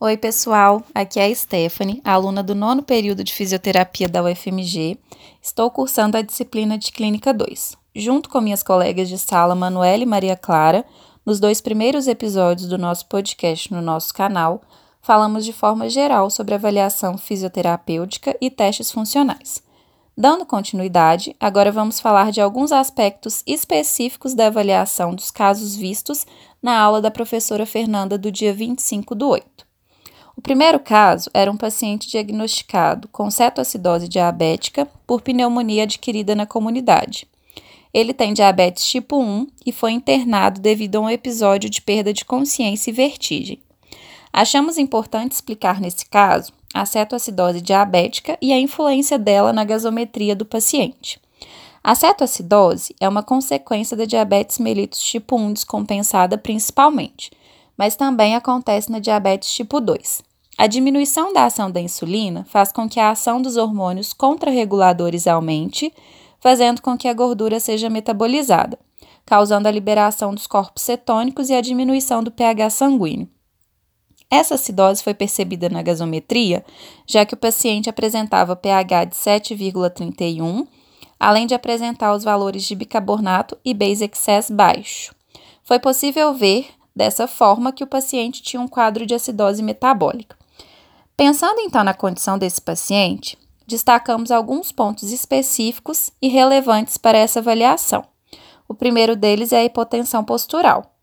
Oi, pessoal. Aqui é a Stephanie, aluna do nono período de fisioterapia da UFMG. Estou cursando a disciplina de Clínica 2. Junto com minhas colegas de sala Manuela e Maria Clara, nos dois primeiros episódios do nosso podcast no nosso canal, falamos de forma geral sobre avaliação fisioterapêutica e testes funcionais. Dando continuidade, agora vamos falar de alguns aspectos específicos da avaliação dos casos vistos na aula da professora Fernanda do dia 25 do 8. O primeiro caso era um paciente diagnosticado com cetoacidose diabética por pneumonia adquirida na comunidade. Ele tem diabetes tipo 1 e foi internado devido a um episódio de perda de consciência e vertigem. Achamos importante explicar nesse caso a cetoacidose diabética e a influência dela na gasometria do paciente. A cetoacidose é uma consequência da diabetes mellitus tipo 1 descompensada principalmente, mas também acontece na diabetes tipo 2. A diminuição da ação da insulina faz com que a ação dos hormônios contrarreguladores aumente, fazendo com que a gordura seja metabolizada, causando a liberação dos corpos cetônicos e a diminuição do pH sanguíneo. Essa acidose foi percebida na gasometria, já que o paciente apresentava pH de 7,31, além de apresentar os valores de bicarbonato e base excess baixo. Foi possível ver, dessa forma, que o paciente tinha um quadro de acidose metabólica. Pensando então na condição desse paciente, destacamos alguns pontos específicos e relevantes para essa avaliação. O primeiro deles é a hipotensão postural.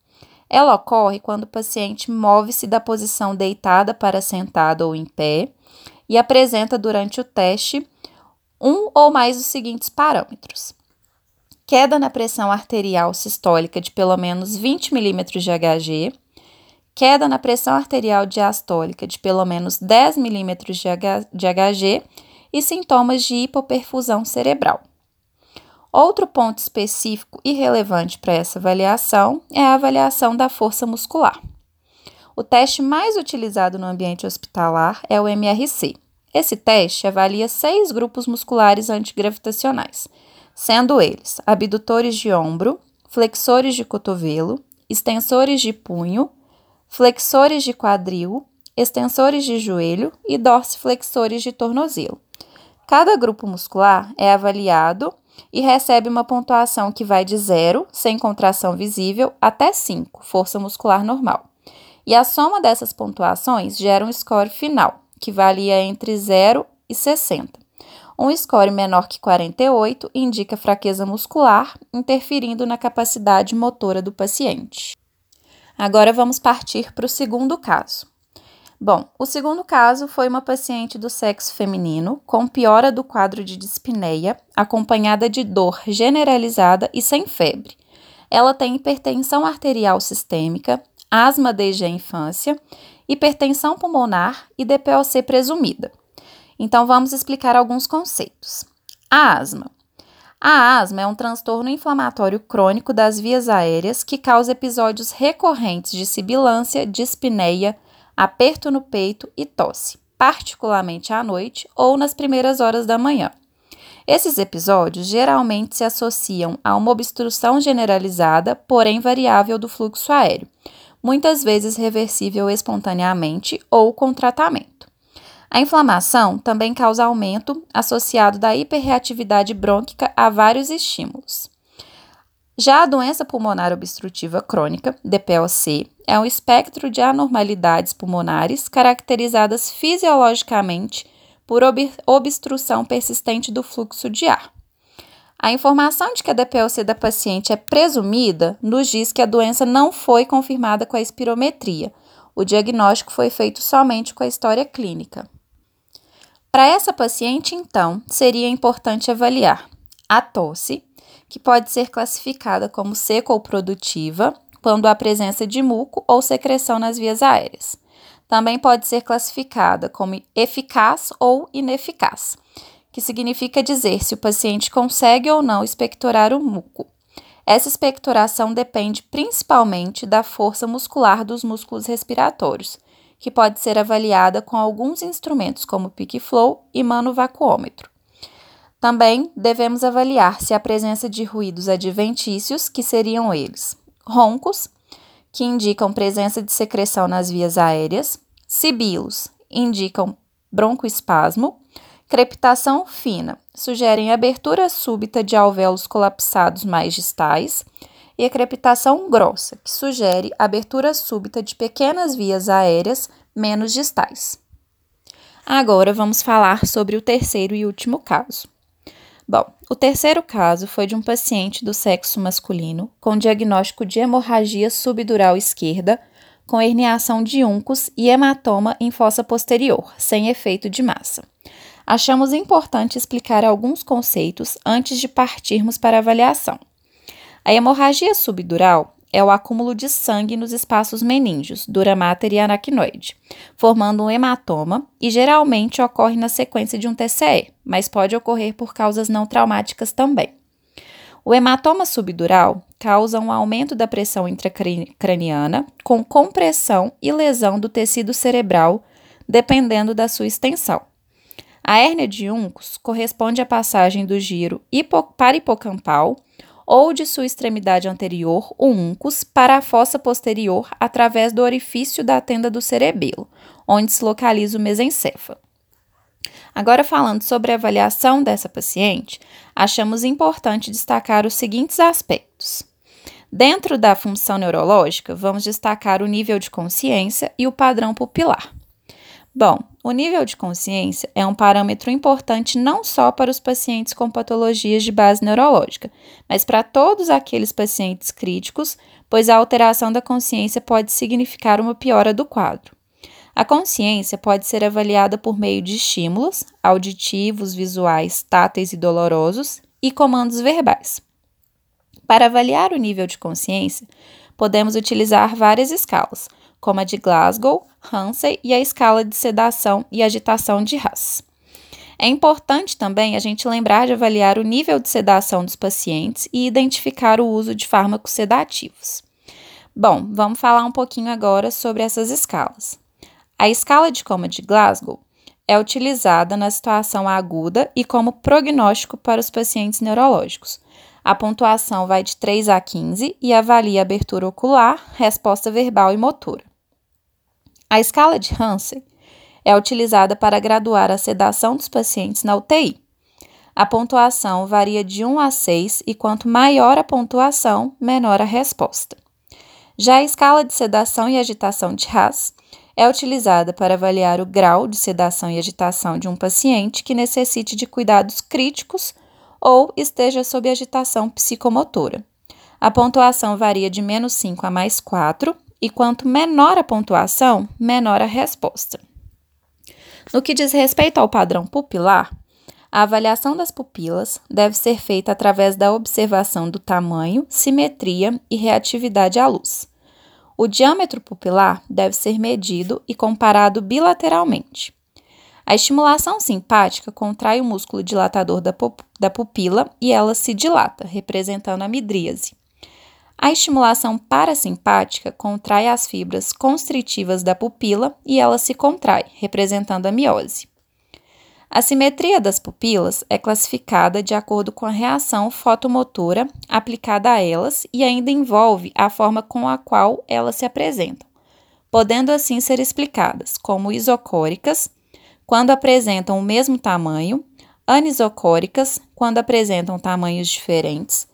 Ela ocorre quando o paciente move-se da posição deitada para sentada ou em pé e apresenta durante o teste um ou mais dos seguintes parâmetros: queda na pressão arterial sistólica de pelo menos 20 milímetros de Hg, queda na pressão arterial diastólica de pelo menos 10 milímetros de Hg e sintomas de hipoperfusão cerebral. Outro ponto específico e relevante para essa avaliação é a avaliação da força muscular. O teste mais utilizado no ambiente hospitalar é o MRC. Esse teste avalia seis grupos musculares antigravitacionais, sendo eles abdutores de ombro, flexores de cotovelo, extensores de punho, flexores de quadril, extensores de joelho e dorsiflexores de tornozelo. Cada grupo muscular é avaliado e recebe uma pontuação que vai de 0, sem contração visível, até 5, força muscular normal. E a soma dessas pontuações gera um score final, que varia entre 0 e 60. Um score menor que 48 indica fraqueza muscular, interferindo na capacidade motora do paciente. Agora vamos partir para o segundo caso. Bom, o segundo caso foi uma paciente do sexo feminino com piora do quadro de dispneia, acompanhada de dor generalizada e sem febre. Ela tem hipertensão arterial sistêmica, asma desde a infância, hipertensão pulmonar e DPOC presumida. Então vamos explicar alguns conceitos. A asma a asma é um transtorno inflamatório crônico das vias aéreas que causa episódios recorrentes de sibilância, dispneia, aperto no peito e tosse, particularmente à noite ou nas primeiras horas da manhã. Esses episódios geralmente se associam a uma obstrução generalizada, porém variável do fluxo aéreo, muitas vezes reversível espontaneamente ou com tratamento. A inflamação também causa aumento associado da hiperreatividade brônquica a vários estímulos. Já a doença pulmonar obstrutiva crônica, DPOC, é um espectro de anormalidades pulmonares caracterizadas fisiologicamente por ob obstrução persistente do fluxo de ar. A informação de que a DPOC da paciente é presumida nos diz que a doença não foi confirmada com a espirometria. O diagnóstico foi feito somente com a história clínica. Para essa paciente, então, seria importante avaliar a tosse, que pode ser classificada como seca ou produtiva, quando há presença de muco ou secreção nas vias aéreas. Também pode ser classificada como eficaz ou ineficaz, que significa dizer se o paciente consegue ou não expectorar o muco. Essa expectoração depende principalmente da força muscular dos músculos respiratórios, que pode ser avaliada com alguns instrumentos como Flow e manovacuômetro. Também devemos avaliar se a presença de ruídos adventícios, que seriam eles roncos, que indicam presença de secreção nas vias aéreas, Sibilos indicam broncoespasmo. Crepitação fina sugerem abertura súbita de alvéolos colapsados mais distais. E a crepitação grossa, que sugere abertura súbita de pequenas vias aéreas menos distais. Agora vamos falar sobre o terceiro e último caso. Bom, o terceiro caso foi de um paciente do sexo masculino com diagnóstico de hemorragia subdural esquerda, com herniação de uncos e hematoma em fossa posterior, sem efeito de massa. Achamos importante explicar alguns conceitos antes de partirmos para a avaliação. A hemorragia subdural é o acúmulo de sangue nos espaços meníngeos, dura mater e aracnoide, formando um hematoma e geralmente ocorre na sequência de um TCE, mas pode ocorrer por causas não traumáticas também. O hematoma subdural causa um aumento da pressão intracraniana com compressão e lesão do tecido cerebral, dependendo da sua extensão. A hérnia de Uncos corresponde à passagem do giro paripocampal ou de sua extremidade anterior, o uncus, para a fossa posterior através do orifício da tenda do cerebelo, onde se localiza o mesencéfalo. Agora, falando sobre a avaliação dessa paciente, achamos importante destacar os seguintes aspectos. Dentro da função neurológica, vamos destacar o nível de consciência e o padrão pupilar. Bom, o nível de consciência é um parâmetro importante não só para os pacientes com patologias de base neurológica, mas para todos aqueles pacientes críticos, pois a alteração da consciência pode significar uma piora do quadro. A consciência pode ser avaliada por meio de estímulos auditivos, visuais, táteis e dolorosos e comandos verbais. Para avaliar o nível de consciência, podemos utilizar várias escalas, como a de Glasgow, Hansen e a escala de sedação e agitação de Haas. É importante também a gente lembrar de avaliar o nível de sedação dos pacientes e identificar o uso de fármacos sedativos. Bom, vamos falar um pouquinho agora sobre essas escalas. A escala de coma de Glasgow é utilizada na situação aguda e como prognóstico para os pacientes neurológicos. A pontuação vai de 3 a 15 e avalia abertura ocular, resposta verbal e motora. A escala de Hansen é utilizada para graduar a sedação dos pacientes na UTI. A pontuação varia de 1 a 6 e quanto maior a pontuação, menor a resposta. Já a escala de sedação e agitação de Haas é utilizada para avaliar o grau de sedação e agitação de um paciente que necessite de cuidados críticos ou esteja sob agitação psicomotora. A pontuação varia de menos 5 a mais 4 e quanto menor a pontuação, menor a resposta. No que diz respeito ao padrão pupilar, a avaliação das pupilas deve ser feita através da observação do tamanho, simetria e reatividade à luz. O diâmetro pupilar deve ser medido e comparado bilateralmente. A estimulação simpática contrai o músculo dilatador da pupila e ela se dilata, representando a midríase. A estimulação parasimpática contrai as fibras constritivas da pupila e ela se contrai, representando a miose. A simetria das pupilas é classificada de acordo com a reação fotomotora aplicada a elas e ainda envolve a forma com a qual elas se apresentam, podendo assim ser explicadas como isocóricas, quando apresentam o mesmo tamanho, anisocóricas, quando apresentam tamanhos diferentes,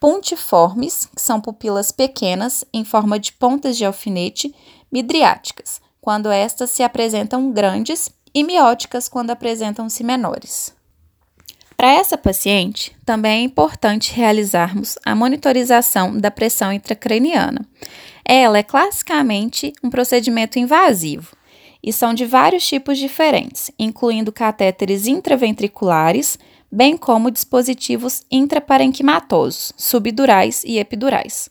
pontiformes, que são pupilas pequenas em forma de pontas de alfinete, midriáticas, quando estas se apresentam grandes, e mióticas, quando apresentam-se menores. Para essa paciente, também é importante realizarmos a monitorização da pressão intracraniana. Ela é classicamente um procedimento invasivo e são de vários tipos diferentes, incluindo catéteres intraventriculares, bem como dispositivos intraparenquimatosos, subdurais e epidurais.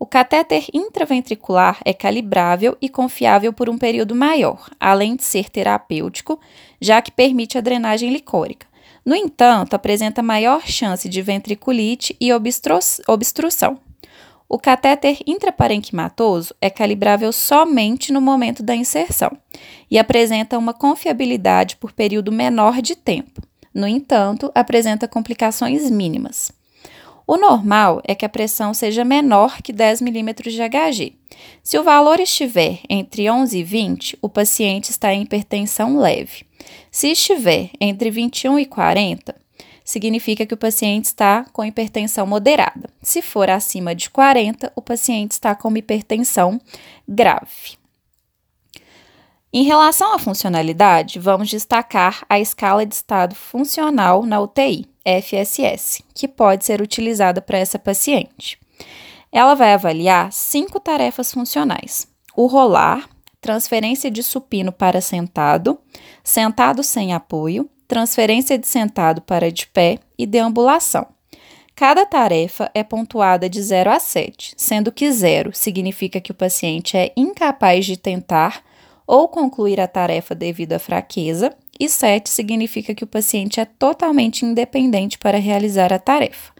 O catéter intraventricular é calibrável e confiável por um período maior, além de ser terapêutico, já que permite a drenagem licórica. No entanto, apresenta maior chance de ventriculite e obstru obstrução. O catéter intraparenquimatoso é calibrável somente no momento da inserção e apresenta uma confiabilidade por período menor de tempo. No entanto, apresenta complicações mínimas. O normal é que a pressão seja menor que 10 milímetros de Hg. Se o valor estiver entre 11 e 20, o paciente está em hipertensão leve. Se estiver entre 21 e 40, significa que o paciente está com hipertensão moderada. Se for acima de 40, o paciente está com hipertensão grave. Em relação à funcionalidade, vamos destacar a escala de estado funcional na UTI, FSS, que pode ser utilizada para essa paciente. Ela vai avaliar cinco tarefas funcionais: o rolar, transferência de supino para sentado, sentado sem apoio, transferência de sentado para de pé e deambulação. Cada tarefa é pontuada de 0 a 7, sendo que 0 significa que o paciente é incapaz de tentar ou concluir a tarefa devido à fraqueza, e 7 significa que o paciente é totalmente independente para realizar a tarefa.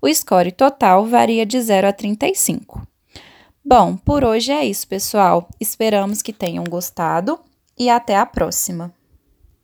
O score total varia de 0 a 35. Bom, por hoje é isso, pessoal. Esperamos que tenham gostado e até a próxima.